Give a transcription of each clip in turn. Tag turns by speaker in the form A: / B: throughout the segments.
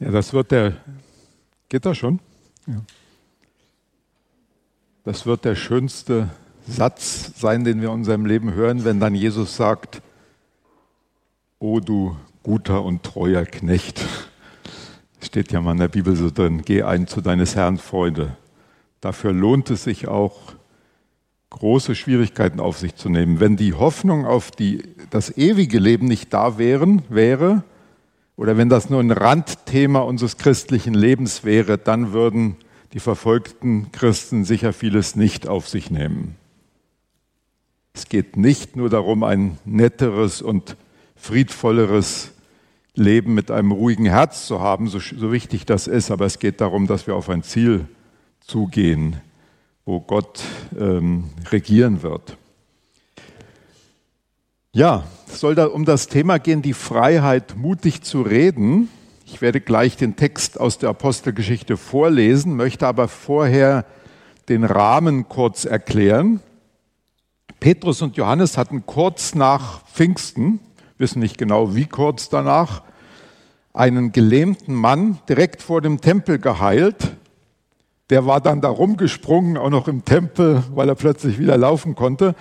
A: Ja, das wird der. Geht das schon? Ja. Das wird der schönste Satz sein, den wir in unserem Leben hören, wenn dann Jesus sagt: O du guter und treuer Knecht. Steht ja mal in der Bibel so drin: Geh ein zu deines Herrn Freude. Dafür lohnt es sich auch, große Schwierigkeiten auf sich zu nehmen. Wenn die Hoffnung auf die, das ewige Leben nicht da wären, wäre, oder wenn das nur ein Randthema unseres christlichen Lebens wäre, dann würden die verfolgten Christen sicher vieles nicht auf sich nehmen. Es geht nicht nur darum, ein netteres und friedvolleres Leben mit einem ruhigen Herz zu haben, so, so wichtig das ist, aber es geht darum, dass wir auf ein Ziel zugehen, wo Gott ähm, regieren wird. Ja, es soll da um das Thema gehen, die Freiheit, mutig zu reden. Ich werde gleich den Text aus der Apostelgeschichte vorlesen, möchte aber vorher den Rahmen kurz erklären. Petrus und Johannes hatten kurz nach Pfingsten, wissen nicht genau wie kurz danach, einen gelähmten Mann direkt vor dem Tempel geheilt. Der war dann da rumgesprungen, auch noch im Tempel, weil er plötzlich wieder laufen konnte.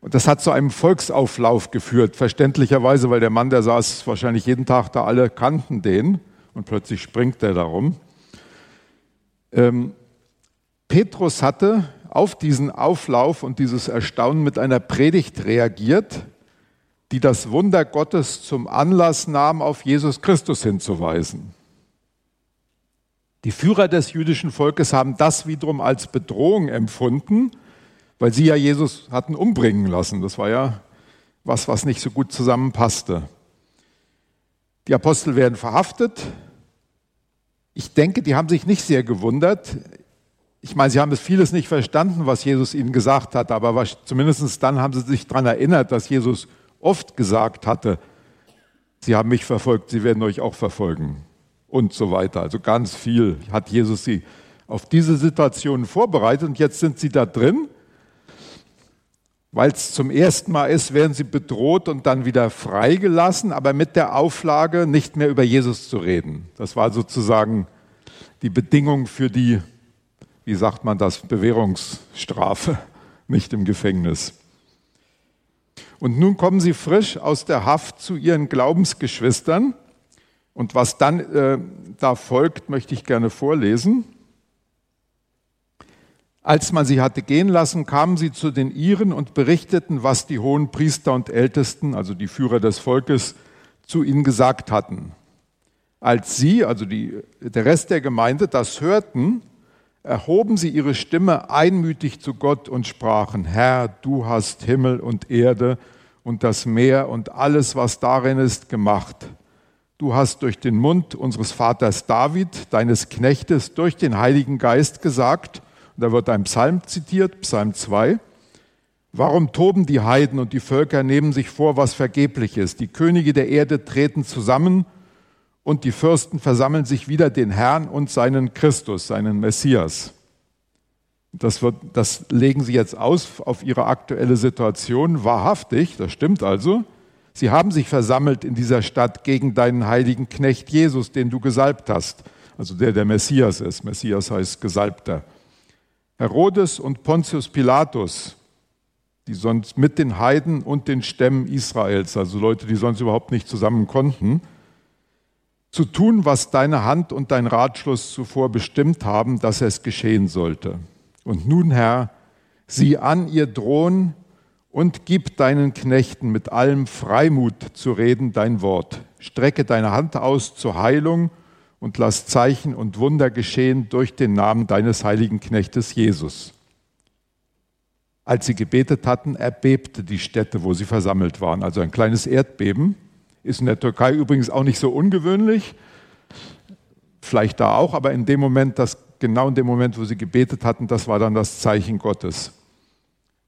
A: Und das hat zu einem Volksauflauf geführt, verständlicherweise, weil der Mann, der saß wahrscheinlich jeden Tag da, alle kannten den und plötzlich springt er darum. Ähm, Petrus hatte auf diesen Auflauf und dieses Erstaunen mit einer Predigt reagiert, die das Wunder Gottes zum Anlass nahm, auf Jesus Christus hinzuweisen. Die Führer des jüdischen Volkes haben das wiederum als Bedrohung empfunden weil sie ja Jesus hatten umbringen lassen. Das war ja was, was nicht so gut zusammenpasste. Die Apostel werden verhaftet. Ich denke, die haben sich nicht sehr gewundert. Ich meine, sie haben es vieles nicht verstanden, was Jesus ihnen gesagt hat, aber was, zumindest dann haben sie sich daran erinnert, dass Jesus oft gesagt hatte, Sie haben mich verfolgt, Sie werden euch auch verfolgen und so weiter. Also ganz viel hat Jesus sie auf diese Situation vorbereitet und jetzt sind sie da drin weil es zum ersten Mal ist, werden sie bedroht und dann wieder freigelassen, aber mit der Auflage, nicht mehr über Jesus zu reden. Das war sozusagen die Bedingung für die, wie sagt man das, Bewährungsstrafe, nicht im Gefängnis. Und nun kommen sie frisch aus der Haft zu ihren Glaubensgeschwistern. Und was dann äh, da folgt, möchte ich gerne vorlesen. Als man sie hatte gehen lassen, kamen sie zu den Iren und berichteten, was die hohen Priester und Ältesten, also die Führer des Volkes, zu ihnen gesagt hatten. Als sie, also die, der Rest der Gemeinde, das hörten, erhoben sie ihre Stimme einmütig zu Gott und sprachen, Herr, du hast Himmel und Erde und das Meer und alles, was darin ist, gemacht. Du hast durch den Mund unseres Vaters David, deines Knechtes, durch den Heiligen Geist gesagt, da wird ein Psalm zitiert, Psalm 2. Warum toben die Heiden und die Völker nehmen sich vor, was vergeblich ist? Die Könige der Erde treten zusammen und die Fürsten versammeln sich wieder den Herrn und seinen Christus, seinen Messias. Das, wird, das legen sie jetzt aus auf ihre aktuelle Situation. Wahrhaftig, das stimmt also. Sie haben sich versammelt in dieser Stadt gegen deinen heiligen Knecht Jesus, den du gesalbt hast. Also der der Messias ist. Messias heißt Gesalbter. Herodes und Pontius Pilatus, die sonst mit den Heiden und den Stämmen Israels, also Leute, die sonst überhaupt nicht zusammen konnten, zu tun, was deine Hand und dein Ratschluss zuvor bestimmt haben, dass es geschehen sollte. Und nun, Herr, sieh an ihr drohen und gib deinen Knechten mit allem Freimut zu reden dein Wort. Strecke deine Hand aus zur Heilung und lass Zeichen und Wunder geschehen durch den Namen deines heiligen Knechtes Jesus. Als sie gebetet hatten, erbebte die Stätte, wo sie versammelt waren. Also ein kleines Erdbeben. Ist in der Türkei übrigens auch nicht so ungewöhnlich. Vielleicht da auch, aber in dem Moment, das, genau in dem Moment, wo sie gebetet hatten, das war dann das Zeichen Gottes.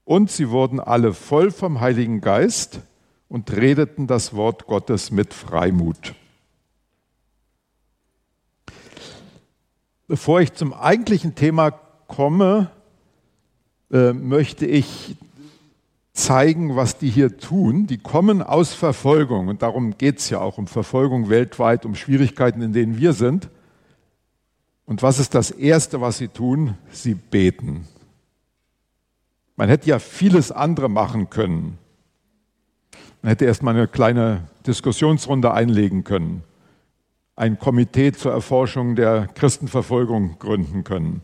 A: Und sie wurden alle voll vom Heiligen Geist und redeten das Wort Gottes mit Freimut. Bevor ich zum eigentlichen Thema komme, äh, möchte ich zeigen, was die hier tun. Die kommen aus Verfolgung und darum geht es ja auch um Verfolgung weltweit, um Schwierigkeiten, in denen wir sind. Und was ist das Erste, was sie tun? Sie beten. Man hätte ja vieles andere machen können. Man hätte erstmal eine kleine Diskussionsrunde einlegen können, ein Komitee zur Erforschung der Christenverfolgung gründen können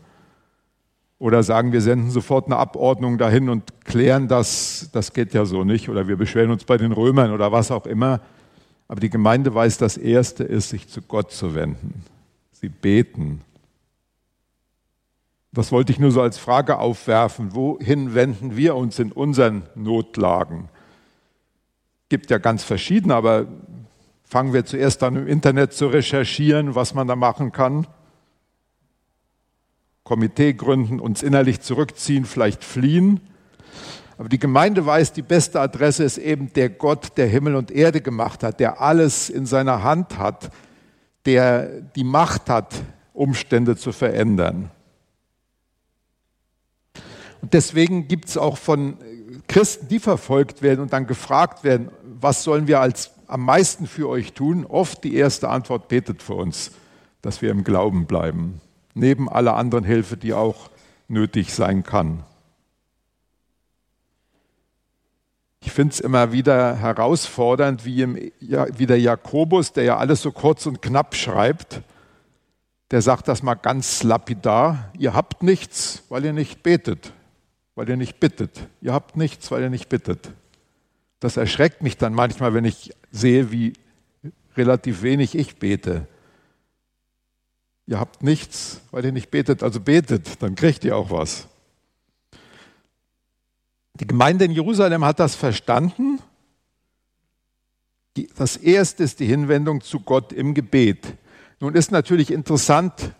A: oder sagen, wir senden sofort eine Abordnung dahin und klären das, das geht ja so nicht, oder wir beschweren uns bei den Römern oder was auch immer. Aber die Gemeinde weiß, das Erste ist, sich zu Gott zu wenden. Sie beten. Das wollte ich nur so als Frage aufwerfen. Wohin wenden wir uns in unseren Notlagen? Gibt ja ganz verschiedene, aber fangen wir zuerst an, im Internet zu recherchieren, was man da machen kann. Komitee gründen, uns innerlich zurückziehen, vielleicht fliehen. Aber die Gemeinde weiß, die beste Adresse ist eben der Gott, der Himmel und Erde gemacht hat, der alles in seiner Hand hat, der die Macht hat, Umstände zu verändern. Und deswegen gibt es auch von Christen, die verfolgt werden und dann gefragt werden, was sollen wir als am meisten für euch tun? Oft die erste Antwort betet für uns, dass wir im Glauben bleiben neben aller anderen Hilfe, die auch nötig sein kann. Ich finde es immer wieder herausfordernd, wie, im, wie der Jakobus, der ja alles so kurz und knapp schreibt, der sagt das mal ganz lapidar, ihr habt nichts, weil ihr nicht betet, weil ihr nicht bittet. Ihr habt nichts, weil ihr nicht bittet. Das erschreckt mich dann manchmal, wenn ich sehe, wie relativ wenig ich bete. Ihr habt nichts, weil ihr nicht betet, also betet, dann kriegt ihr auch was. Die Gemeinde in Jerusalem hat das verstanden. Das erste ist die Hinwendung zu Gott im Gebet. Nun ist natürlich interessant,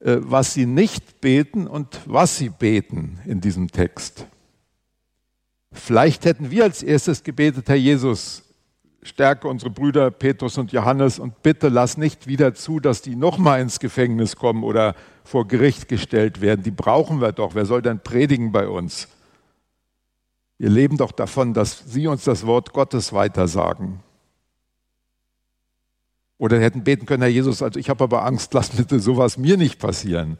A: äh, was sie nicht beten und was sie beten in diesem Text. Vielleicht hätten wir als erstes gebetet, Herr Jesus, stärke unsere Brüder Petrus und Johannes und bitte lass nicht wieder zu, dass die nochmal ins Gefängnis kommen oder vor Gericht gestellt werden. Die brauchen wir doch. Wer soll denn predigen bei uns? Wir leben doch davon, dass sie uns das Wort Gottes weitersagen. Oder hätten beten können, Herr Jesus, also ich habe aber Angst, lass bitte sowas mir nicht passieren.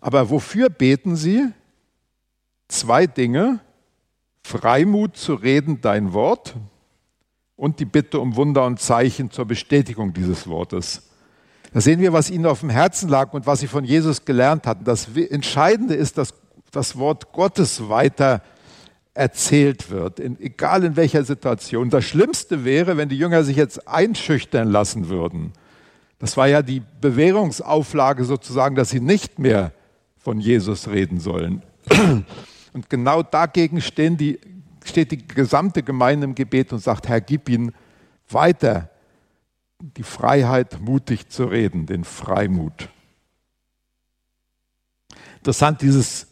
A: Aber wofür beten sie? Zwei Dinge. Freimut zu reden, dein Wort, und die Bitte um Wunder und Zeichen zur Bestätigung dieses Wortes. Da sehen wir, was ihnen auf dem Herzen lag und was sie von Jesus gelernt hatten. Das Entscheidende ist, dass das Wort Gottes weiter erzählt wird, in, egal in welcher Situation. Das Schlimmste wäre, wenn die Jünger sich jetzt einschüchtern lassen würden. Das war ja die Bewährungsauflage sozusagen, dass sie nicht mehr von Jesus reden sollen. Und genau dagegen die steht die gesamte Gemeinde im Gebet und sagt, Herr, gib ihnen weiter die Freiheit, mutig zu reden, den Freimut. Interessant, dieses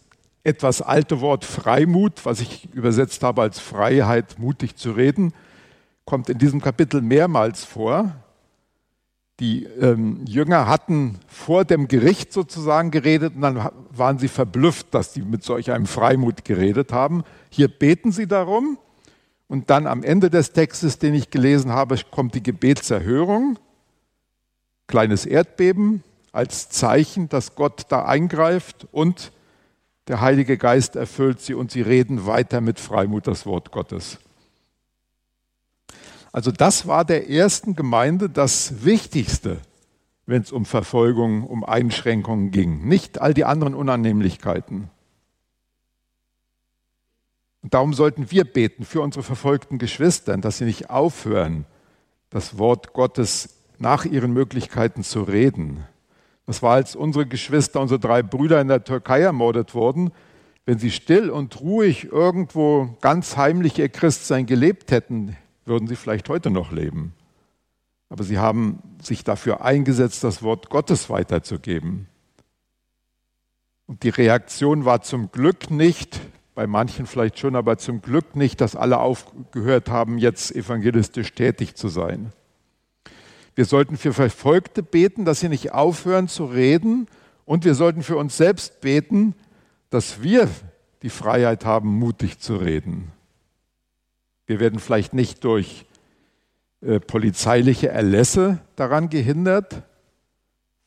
A: etwas alte Wort Freimut, was ich übersetzt habe als Freiheit, mutig zu reden, kommt in diesem Kapitel mehrmals vor. Die ähm, Jünger hatten vor dem Gericht sozusagen geredet und dann waren sie verblüfft, dass sie mit solch einem Freimut geredet haben. Hier beten sie darum und dann am Ende des Textes, den ich gelesen habe, kommt die Gebetserhörung, kleines Erdbeben als Zeichen, dass Gott da eingreift und der Heilige Geist erfüllt sie und sie reden weiter mit Freimut das Wort Gottes. Also das war der ersten Gemeinde das Wichtigste, wenn es um Verfolgung, um Einschränkungen ging, nicht all die anderen Unannehmlichkeiten. Und darum sollten wir beten für unsere verfolgten Geschwister, dass sie nicht aufhören, das Wort Gottes nach ihren Möglichkeiten zu reden. Das war, als unsere Geschwister, unsere drei Brüder in der Türkei ermordet wurden. Wenn sie still und ruhig irgendwo ganz heimlich ihr Christsein gelebt hätten, würden sie vielleicht heute noch leben. Aber sie haben sich dafür eingesetzt, das Wort Gottes weiterzugeben. Und die Reaktion war zum Glück nicht, bei manchen vielleicht schon, aber zum Glück nicht, dass alle aufgehört haben, jetzt evangelistisch tätig zu sein. Wir sollten für Verfolgte beten, dass sie nicht aufhören zu reden. Und wir sollten für uns selbst beten, dass wir die Freiheit haben, mutig zu reden Wir werden vielleicht nicht durch äh, polizeiliche Erlässe daran gehindert,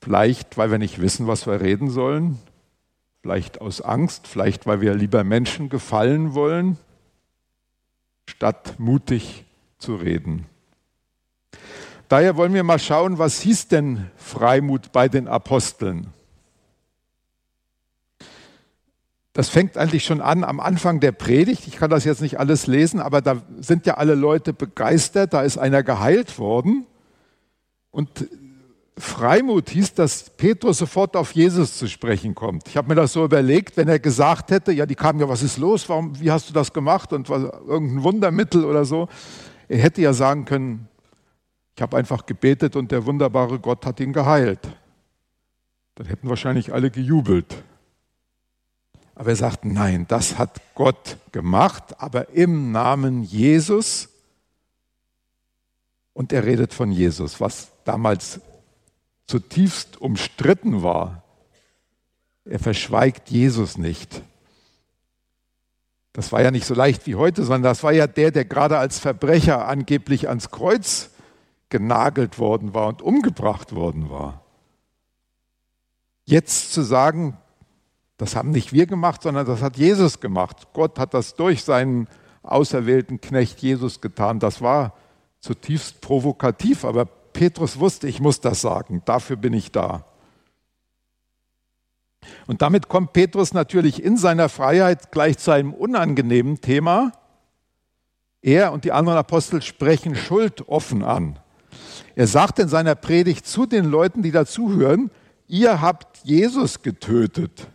A: vielleicht weil wir nicht wissen, was wir reden sollen, vielleicht aus Angst, vielleicht weil wir lieber Menschen gefallen wollen, statt mutig zu reden. Daher wollen wir mal schauen, was hieß denn Freimut bei den Aposteln? Das fängt eigentlich schon an am Anfang der Predigt. Ich kann das jetzt nicht alles lesen, aber da sind ja alle Leute begeistert. Da ist einer geheilt worden. Und Freimut hieß, dass Petrus sofort auf Jesus zu sprechen kommt. Ich habe mir das so überlegt, wenn er gesagt hätte, ja, die kamen ja, was ist los? Warum, wie hast du das gemacht? Und was, irgendein Wundermittel oder so. Er hätte ja sagen können, ich habe einfach gebetet und der wunderbare Gott hat ihn geheilt. Dann hätten wahrscheinlich alle gejubelt. Aber er sagt, nein, das hat Gott gemacht, aber im Namen Jesus. Und er redet von Jesus, was damals zutiefst umstritten war. Er verschweigt Jesus nicht. Das war ja nicht so leicht wie heute, sondern das war ja der, der gerade als Verbrecher angeblich ans Kreuz genagelt worden war und umgebracht worden war. Jetzt zu sagen, das haben nicht wir gemacht, sondern das hat Jesus gemacht. Gott hat das durch seinen auserwählten Knecht Jesus getan. Das war zutiefst provokativ, aber Petrus wusste, ich muss das sagen. Dafür bin ich da. Und damit kommt Petrus natürlich in seiner Freiheit gleich zu einem unangenehmen Thema. Er und die anderen Apostel sprechen Schuld offen an. Er sagt in seiner Predigt zu den Leuten, die dazuhören, ihr habt Jesus getötet.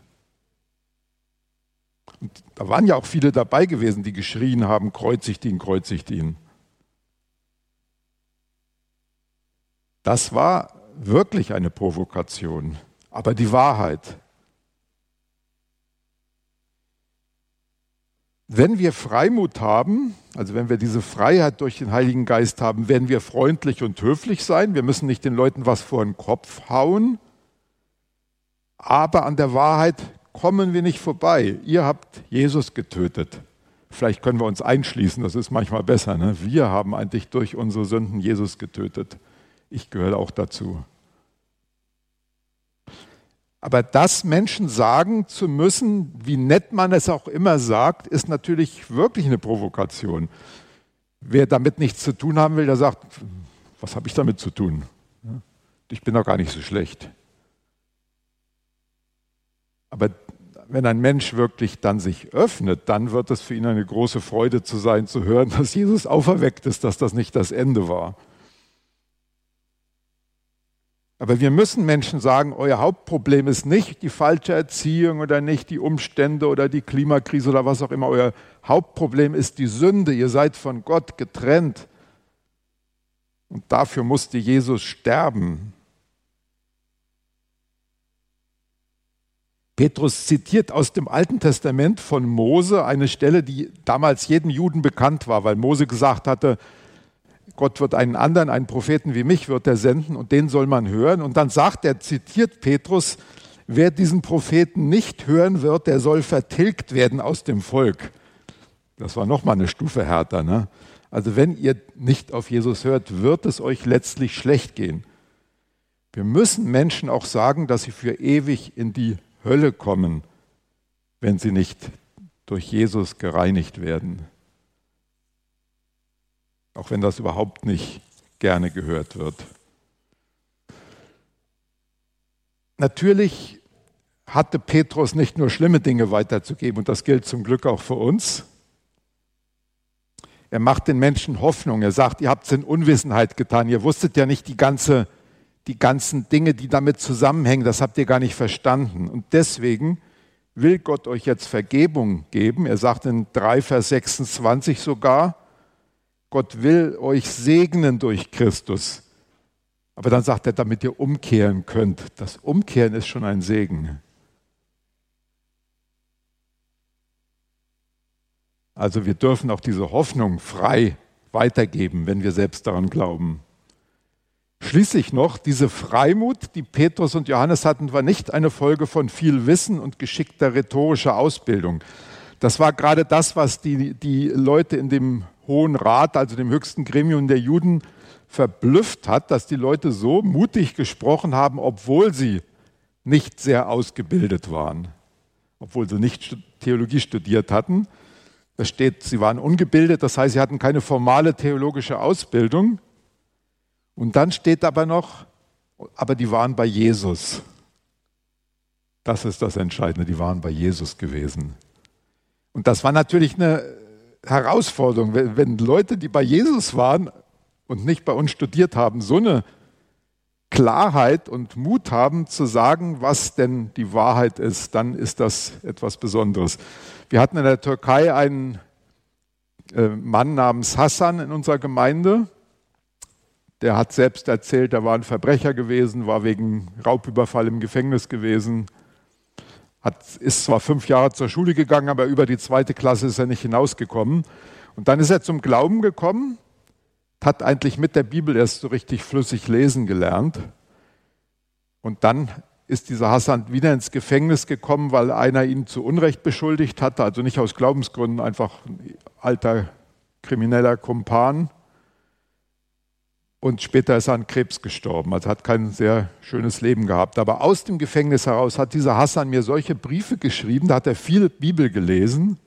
A: Und da waren ja auch viele dabei gewesen, die geschrien haben, kreuzigt ihn, kreuzigt ihn. Das war wirklich eine Provokation, aber die Wahrheit. Wenn wir Freimut haben, also wenn wir diese Freiheit durch den Heiligen Geist haben, werden wir freundlich und höflich sein. Wir müssen nicht den Leuten was vor den Kopf hauen, aber an der Wahrheit kommen wir nicht vorbei. Ihr habt Jesus getötet. Vielleicht können wir uns einschließen, das ist manchmal besser. Ne? Wir haben eigentlich durch unsere Sünden Jesus getötet. Ich gehöre auch dazu. Aber das Menschen sagen zu müssen, wie nett man es auch immer sagt, ist natürlich wirklich eine Provokation. Wer damit nichts zu tun haben will, der sagt, was habe ich damit zu tun? Ich bin doch gar nicht so schlecht. Aber wenn ein Mensch wirklich dann sich öffnet, dann wird es für ihn eine große Freude zu sein, zu hören, dass Jesus auferweckt ist, dass das nicht das Ende war. Aber wir müssen Menschen sagen, euer Hauptproblem ist nicht die falsche Erziehung oder nicht die Umstände oder die Klimakrise oder was auch immer. Euer Hauptproblem ist die Sünde. Ihr seid von Gott getrennt. Und dafür musste Jesus sterben. Petrus zitiert aus dem Alten Testament von Mose eine Stelle, die damals jedem Juden bekannt war, weil Mose gesagt hatte, Gott wird einen anderen, einen Propheten wie mich, wird er senden und den soll man hören. Und dann sagt er, zitiert Petrus, wer diesen Propheten nicht hören wird, der soll vertilgt werden aus dem Volk. Das war nochmal eine Stufe härter. Ne? Also wenn ihr nicht auf Jesus hört, wird es euch letztlich schlecht gehen. Wir müssen Menschen auch sagen, dass sie für ewig in die Hölle kommen, wenn sie nicht durch Jesus gereinigt werden. Auch wenn das überhaupt nicht gerne gehört wird. Natürlich hatte Petrus nicht nur schlimme Dinge weiterzugeben, und das gilt zum Glück auch für uns. Er macht den Menschen Hoffnung. Er sagt, ihr habt es in Unwissenheit getan. Ihr wusstet ja nicht die ganze die ganzen Dinge, die damit zusammenhängen, das habt ihr gar nicht verstanden. Und deswegen will Gott euch jetzt Vergebung geben. Er sagt in 3 Vers 26 sogar, Gott will euch segnen durch Christus. Aber dann sagt er, damit ihr umkehren könnt. Das Umkehren ist schon ein Segen. Also wir dürfen auch diese Hoffnung frei weitergeben, wenn wir selbst daran glauben. Schließlich noch, diese Freimut, die Petrus und Johannes hatten, war nicht eine Folge von viel Wissen und geschickter rhetorischer Ausbildung. Das war gerade das, was die, die Leute in dem Hohen Rat, also dem höchsten Gremium der Juden, verblüfft hat, dass die Leute so mutig gesprochen haben, obwohl sie nicht sehr ausgebildet waren, obwohl sie nicht Theologie studiert hatten. Da steht, sie waren ungebildet, das heißt, sie hatten keine formale theologische Ausbildung. Und dann steht aber noch, aber die waren bei Jesus. Das ist das Entscheidende, die waren bei Jesus gewesen. Und das war natürlich eine Herausforderung, wenn Leute, die bei Jesus waren und nicht bei uns studiert haben, so eine Klarheit und Mut haben zu sagen, was denn die Wahrheit ist, dann ist das etwas Besonderes. Wir hatten in der Türkei einen äh, Mann namens Hassan in unserer Gemeinde. Der hat selbst erzählt, er war ein Verbrecher gewesen, war wegen Raubüberfall im Gefängnis gewesen, hat, ist zwar fünf Jahre zur Schule gegangen, aber über die zweite Klasse ist er nicht hinausgekommen. Und dann ist er zum Glauben gekommen, hat eigentlich mit der Bibel erst so richtig flüssig lesen gelernt. Und dann ist dieser Hassan wieder ins Gefängnis gekommen, weil einer ihn zu Unrecht beschuldigt hatte, also nicht aus Glaubensgründen, einfach ein alter krimineller Kumpan. Und später ist er an Krebs gestorben, also hat kein sehr schönes Leben gehabt. Aber aus dem Gefängnis heraus hat dieser Hassan mir solche Briefe geschrieben, da hat er viel Bibel gelesen.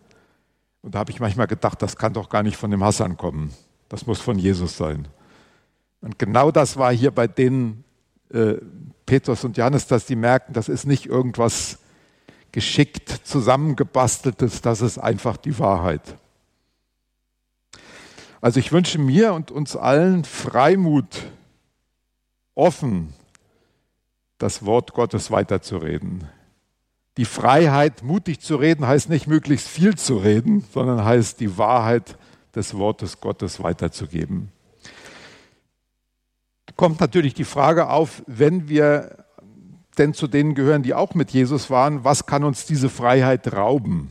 A: Und da habe ich manchmal gedacht, das kann doch gar nicht von dem Hassan kommen. Das muss von Jesus sein. Und genau das war hier bei denen äh, Petrus und Johannes, dass die merken, das ist nicht irgendwas geschickt zusammengebasteltes, das ist einfach die Wahrheit. Also ich wünsche mir und uns allen Freimut, offen das Wort Gottes weiterzureden. Die Freiheit, mutig zu reden, heißt nicht möglichst viel zu reden, sondern heißt die Wahrheit des Wortes Gottes weiterzugeben. Kommt natürlich die Frage auf, wenn wir denn zu denen gehören, die auch mit Jesus waren, was kann uns diese Freiheit rauben?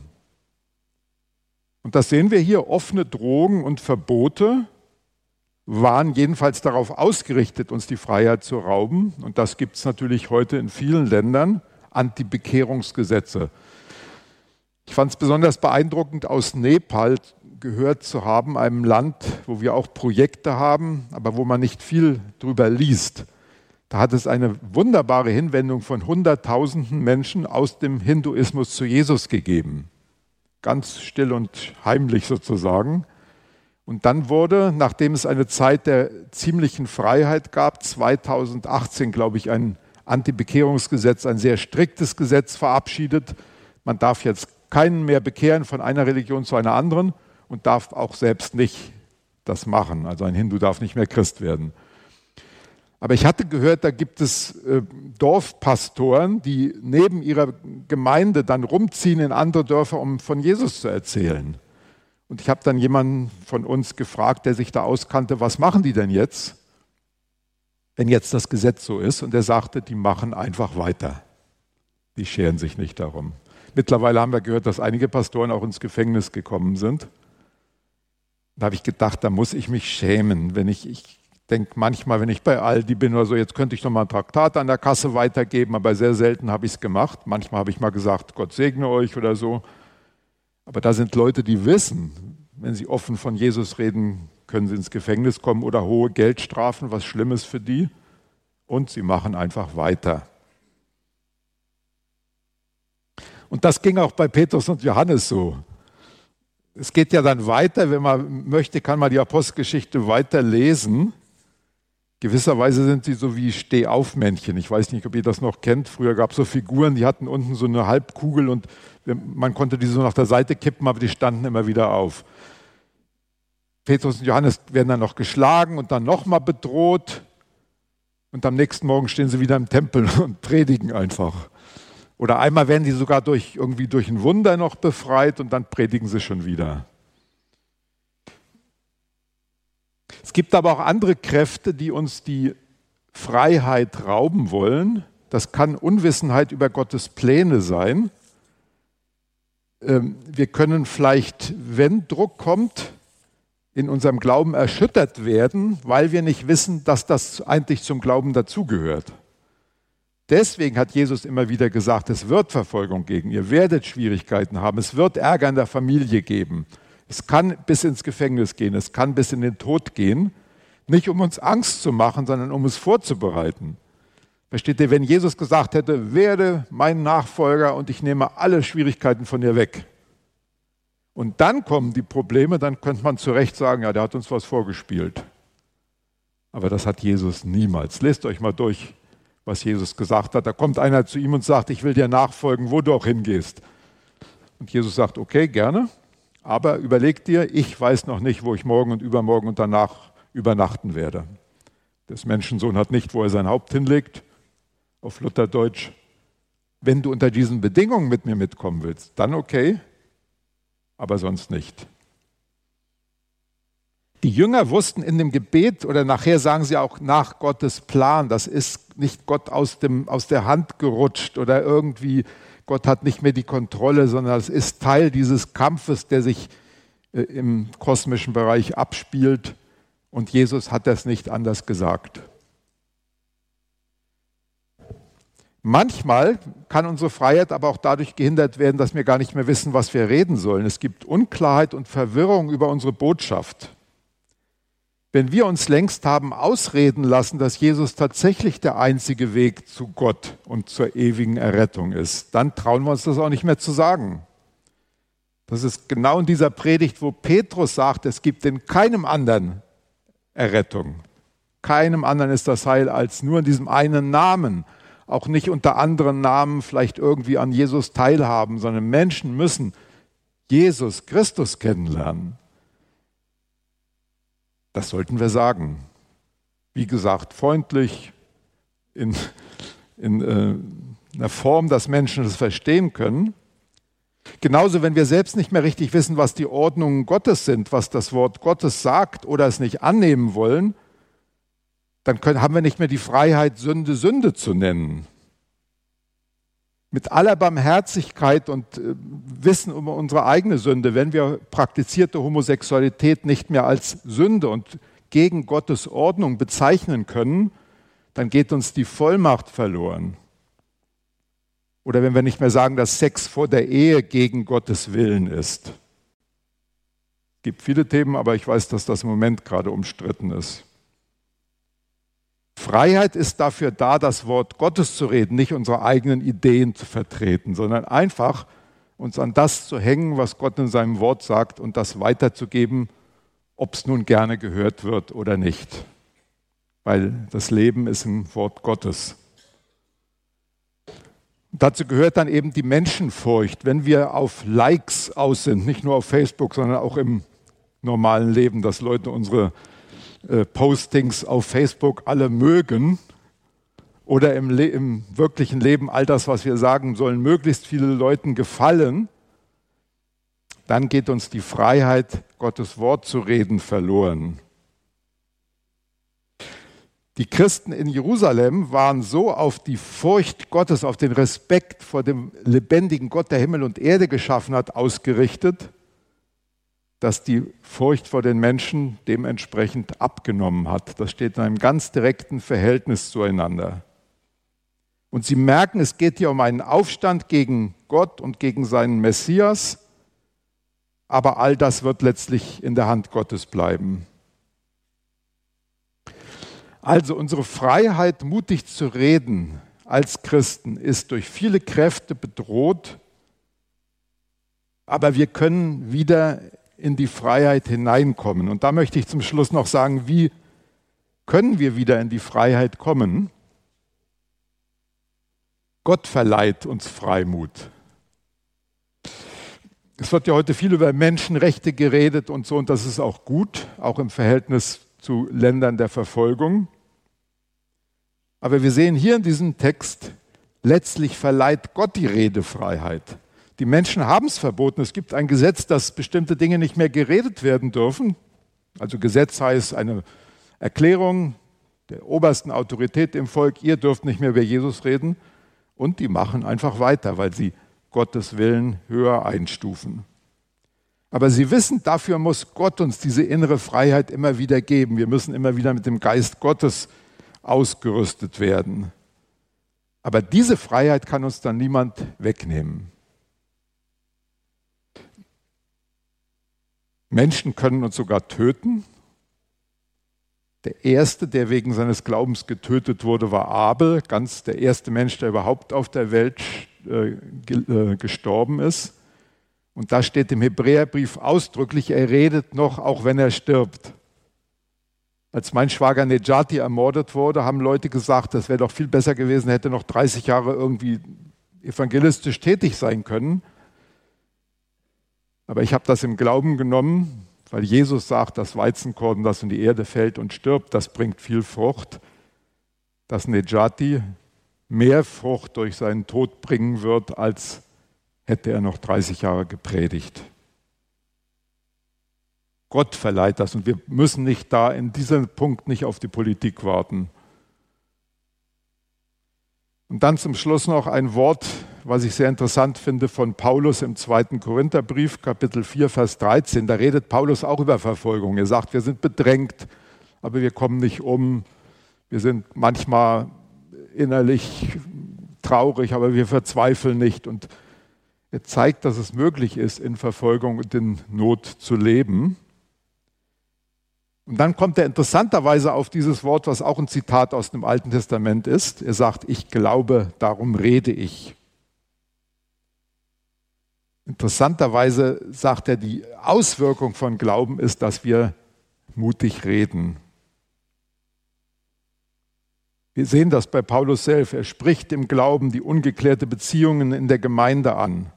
A: Und das sehen wir hier, offene Drogen und Verbote waren jedenfalls darauf ausgerichtet, uns die Freiheit zu rauben. Und das gibt es natürlich heute in vielen Ländern, Anti-Bekehrungsgesetze. Ich fand es besonders beeindruckend, aus Nepal gehört zu haben, einem Land, wo wir auch Projekte haben, aber wo man nicht viel drüber liest. Da hat es eine wunderbare Hinwendung von Hunderttausenden Menschen aus dem Hinduismus zu Jesus gegeben ganz still und heimlich sozusagen. Und dann wurde, nachdem es eine Zeit der ziemlichen Freiheit gab, 2018, glaube ich, ein Antibekehrungsgesetz, ein sehr striktes Gesetz verabschiedet. Man darf jetzt keinen mehr bekehren von einer Religion zu einer anderen und darf auch selbst nicht das machen. Also ein Hindu darf nicht mehr Christ werden. Aber ich hatte gehört, da gibt es äh, Dorfpastoren, die neben ihrer Gemeinde dann rumziehen in andere Dörfer, um von Jesus zu erzählen. Und ich habe dann jemanden von uns gefragt, der sich da auskannte, was machen die denn jetzt, wenn jetzt das Gesetz so ist? Und er sagte, die machen einfach weiter. Die scheren sich nicht darum. Mittlerweile haben wir gehört, dass einige Pastoren auch ins Gefängnis gekommen sind. Da habe ich gedacht, da muss ich mich schämen, wenn ich, ich denke manchmal, wenn ich bei Aldi bin oder so, jetzt könnte ich noch mal ein Traktat an der Kasse weitergeben, aber sehr selten habe ich es gemacht. Manchmal habe ich mal gesagt, Gott segne euch oder so. Aber da sind Leute, die wissen, wenn sie offen von Jesus reden, können sie ins Gefängnis kommen oder hohe Geldstrafen, was Schlimmes für die. Und sie machen einfach weiter. Und das ging auch bei Petrus und Johannes so. Es geht ja dann weiter, wenn man möchte, kann man die Apostelgeschichte weiter lesen. Gewisserweise sind sie so wie Stehaufmännchen. Ich weiß nicht, ob ihr das noch kennt. Früher gab es so Figuren, die hatten unten so eine Halbkugel und man konnte die so nach der Seite kippen, aber die standen immer wieder auf. Petrus und Johannes werden dann noch geschlagen und dann nochmal bedroht. Und am nächsten Morgen stehen sie wieder im Tempel und predigen einfach. Oder einmal werden sie sogar durch, irgendwie durch ein Wunder noch befreit und dann predigen sie schon wieder. Es gibt aber auch andere Kräfte, die uns die Freiheit rauben wollen. Das kann Unwissenheit über Gottes Pläne sein. Ähm, wir können vielleicht, wenn Druck kommt, in unserem Glauben erschüttert werden, weil wir nicht wissen, dass das eigentlich zum Glauben dazugehört. Deswegen hat Jesus immer wieder gesagt, es wird Verfolgung gegen ihr, werdet Schwierigkeiten haben, es wird Ärger in der Familie geben, Es kann bis ins Gefängnis gehen, es kann bis in den Tod gehen. Nicht um uns Angst zu machen, sondern um es vorzubereiten. Versteht ihr, wenn Jesus gesagt hätte, werde mein Nachfolger und ich nehme alle Schwierigkeiten von dir weg. Und dann kommen die Probleme, dann könnte man zu Recht sagen, ja, der hat uns was vorgespielt. Aber das hat Jesus niemals. Lest euch mal durch, was Jesus gesagt hat. Da kommt einer zu ihm und sagt, ich will dir nachfolgen, wo du auch hingehst. Und Jesus sagt, okay, gerne, aber überleg dir, ich weiß noch nicht, wo ich morgen und übermorgen und danach übernachten werde. Das Menschensohn hat nicht, wo er sein Haupt hinlegt auf Lutherdeutsch, wenn du unter diesen Bedingungen mit mir mitkommen willst, dann okay, aber sonst nicht. Die Jünger wussten in dem Gebet oder nachher sagen sie auch nach Gottes Plan, das ist nicht Gott aus, dem, aus der Hand gerutscht oder irgendwie Gott hat nicht mehr die Kontrolle, sondern es ist Teil dieses Kampfes, der sich äh, im kosmischen Bereich abspielt. Und Jesus hat das nicht anders gesagt. Manchmal kann unsere Freiheit aber auch dadurch gehindert werden, dass wir gar nicht mehr wissen, was wir reden sollen. Es gibt Unklarheit und Verwirrung über unsere Botschaft. Wenn wir uns längst haben ausreden lassen, dass Jesus tatsächlich der einzige Weg zu Gott und zur ewigen Errettung ist, dann trauen wir uns das auch nicht mehr zu sagen. Das ist genau in dieser Predigt, wo Petrus sagt, es gibt in keinem anderen Errettung. Keinem anderen ist das Heil als nur in diesem einen Namen auch nicht unter anderen Namen vielleicht irgendwie an Jesus teilhaben, sondern Menschen müssen Jesus Christus kennenlernen. Das sollten wir sagen. Wie gesagt, freundlich, in, in äh, einer Form, dass Menschen es verstehen können. Genauso, wenn wir selbst nicht mehr richtig wissen, was die Ordnungen Gottes sind, was das Wort Gottes sagt oder es nicht annehmen wollen, dann können, haben wir nicht mehr die Freiheit, Sünde Sünde zu nennen. Mit aller Barmherzigkeit und äh, Wissen um unsere eigene Sünde, wenn wir praktizierte Homosexualität nicht mehr als Sünde und gegen Gottes Ordnung bezeichnen können, dann geht uns die Vollmacht verloren. Oder wenn wir nicht mehr sagen, dass Sex vor der Ehe gegen Gottes Willen ist. Es gibt viele Themen, aber ich weiß, dass das im Moment gerade umstritten ist. Freiheit ist dafür da, das Wort Gottes zu reden, nicht unsere eigenen Ideen zu vertreten, sondern einfach uns an das zu hängen, was Gott in seinem Wort sagt und das weiterzugeben, ob es nun gerne gehört wird oder nicht. Weil das Leben ist im Wort Gottes. Dazu gehört dann eben die Menschenfurcht, wenn wir auf Likes aus sind, nicht nur auf Facebook, sondern auch im normalen Leben, dass Leute unsere äh, Postings auf Facebook alle mögen oder im, im, wirklichen Leben all das, was wir sagen sollen, möglichst viele Leuten gefallen, dann geht uns die Freiheit, Gottes Wort zu reden, verloren. Die Christen in Jerusalem waren so auf die Furcht Gottes, auf den Respekt vor dem lebendigen Gott, der Himmel und Erde geschaffen hat, ausgerichtet, dass die Furcht vor den Menschen dementsprechend abgenommen hat. Das steht in einem ganz direkten Verhältnis zueinander. Und sie merken, es geht hier um einen Aufstand gegen Gott und gegen seinen Messias, aber all das wird letztlich in der Hand Gottes bleiben. Also unsere Freiheit, mutig zu reden als Christen, ist durch viele Kräfte bedroht, aber wir können wieder in die Freiheit hineinkommen. Und da möchte ich zum Schluss noch sagen, wie können wir wieder in die Freiheit kommen? Gott verleiht uns Freimut. Es wird ja heute viel über Menschenrechte geredet und so, und das ist auch gut, auch im Verhältnis zu Ländern der Verfolgung. Aber wir sehen hier in diesem Text, letztlich verleiht Gott die Redefreiheit. Die Menschen haben es verboten. Es gibt ein Gesetz, dass bestimmte Dinge nicht mehr geredet werden dürfen. Also Gesetz heißt eine Erklärung der obersten Autorität im Volk, ihr dürft nicht mehr über Jesus reden. Und die machen einfach weiter, weil sie Gottes Willen höher einstufen. Aber sie wissen, dafür muss Gott uns diese innere Freiheit immer wieder geben. Wir müssen immer wieder mit dem Geist Gottes ausgerüstet werden. Aber diese Freiheit kann uns dann niemand wegnehmen. Menschen können uns sogar töten. Der erste, der wegen seines Glaubens getötet wurde, war Abel, ganz der erste Mensch, der überhaupt auf der Welt äh, äh, gestorben ist. Und da steht im Hebräerbrief ausdrücklich, er redet noch, auch wenn er stirbt. Als mein Schwager Nejati ermordet wurde, haben Leute gesagt, das wäre doch viel besser gewesen, hätte noch 30 Jahre irgendwie evangelistisch tätig sein können. Aber ich habe das im Glauben genommen, weil Jesus sagt, das Weizenkorn, das in die Erde fällt und stirbt, das bringt viel Frucht. Dass Nejati mehr Frucht durch seinen Tod bringen wird, als hätte er noch 30 Jahre gepredigt. Gott verleiht das und wir müssen nicht da in diesem Punkt nicht auf die Politik warten. Und dann zum Schluss noch ein Wort, was ich sehr interessant finde, von Paulus im zweiten Korintherbrief, Kapitel 4, Vers 13. Da redet Paulus auch über Verfolgung. Er sagt, wir sind bedrängt, aber wir kommen nicht um. Wir sind manchmal innerlich traurig, aber wir verzweifeln nicht. Und er zeigt, dass es möglich ist, in Verfolgung und in Not zu leben. Und dann kommt er interessanterweise auf dieses Wort, was auch ein Zitat aus dem Alten Testament ist. Er sagt, ich glaube, darum rede ich. Interessanterweise sagt er, die Auswirkung von Glauben ist, dass wir mutig reden. Wir sehen das bei Paulus selbst. Er spricht im Glauben die ungeklärte Beziehungen in der Gemeinde an.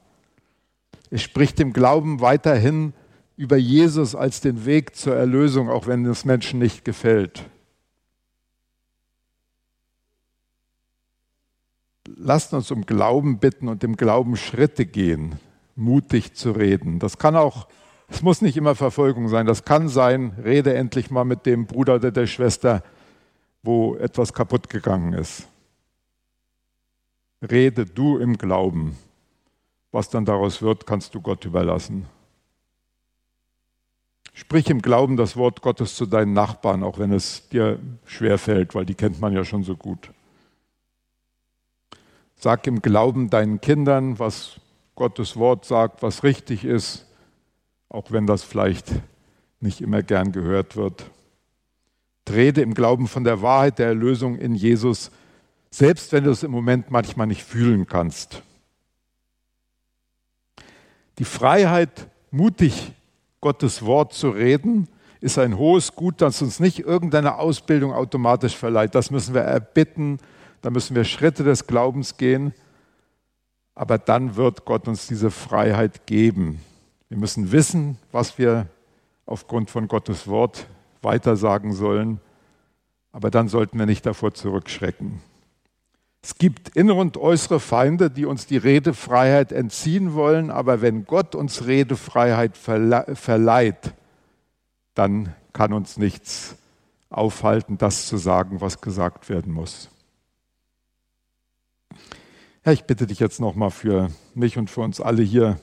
A: Er spricht im Glauben weiterhin über Jesus als den Weg zur Erlösung, auch wenn es Menschen nicht gefällt. Lasst uns um Glauben bitten und im Glauben Schritte gehen, mutig zu reden. Das kann auch, es muss nicht immer Verfolgung sein, das kann sein, rede endlich mal mit dem Bruder oder der Schwester, wo etwas kaputt gegangen ist. Rede du im Glauben. Was dann daraus wird, kannst du Gott überlassen. Sprich im Glauben das Wort Gottes zu deinen Nachbarn, auch wenn es dir schwer fällt, weil die kennt man ja schon so gut. Sag im Glauben deinen Kindern, was Gottes Wort sagt, was richtig ist, auch wenn das vielleicht nicht immer gern gehört wird. Rede im Glauben von der Wahrheit der Erlösung in Jesus, selbst wenn du es im Moment manchmal nicht fühlen kannst. Die Freiheit, mutig Gottes Wort zu reden, ist ein hohes Gut, das uns nicht irgendeine Ausbildung automatisch verleiht. Das müssen wir erbitten, da müssen wir Schritte des Glaubens gehen, aber dann wird Gott uns diese Freiheit geben. Wir müssen wissen, was wir aufgrund von Gottes Wort weitersagen sollen, aber dann sollten wir nicht davor zurückschrecken. Es gibt innere und äußere Feinde, die uns die Redefreiheit entziehen wollen, aber wenn Gott uns Redefreiheit verleiht, dann kann uns nichts aufhalten, das zu sagen, was gesagt werden muss. Herr, ich bitte dich jetzt nochmal für mich und für uns alle hier,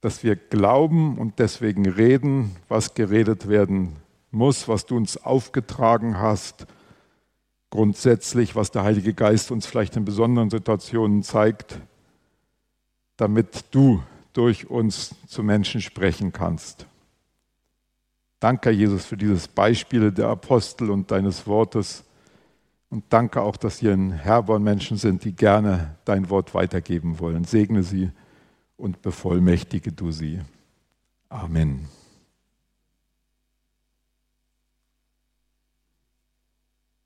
A: dass wir glauben und deswegen reden, was geredet werden muss, was du uns aufgetragen hast grundsätzlich, was der Heilige Geist uns vielleicht in besonderen Situationen zeigt, damit du durch uns zu Menschen sprechen kannst. Danke, Jesus, für dieses Beispiel der Apostel und deines Wortes. Und danke auch, dass hier in Herborn Menschen sind, die gerne dein Wort weitergeben wollen. Segne sie und bevollmächtige du sie. Amen.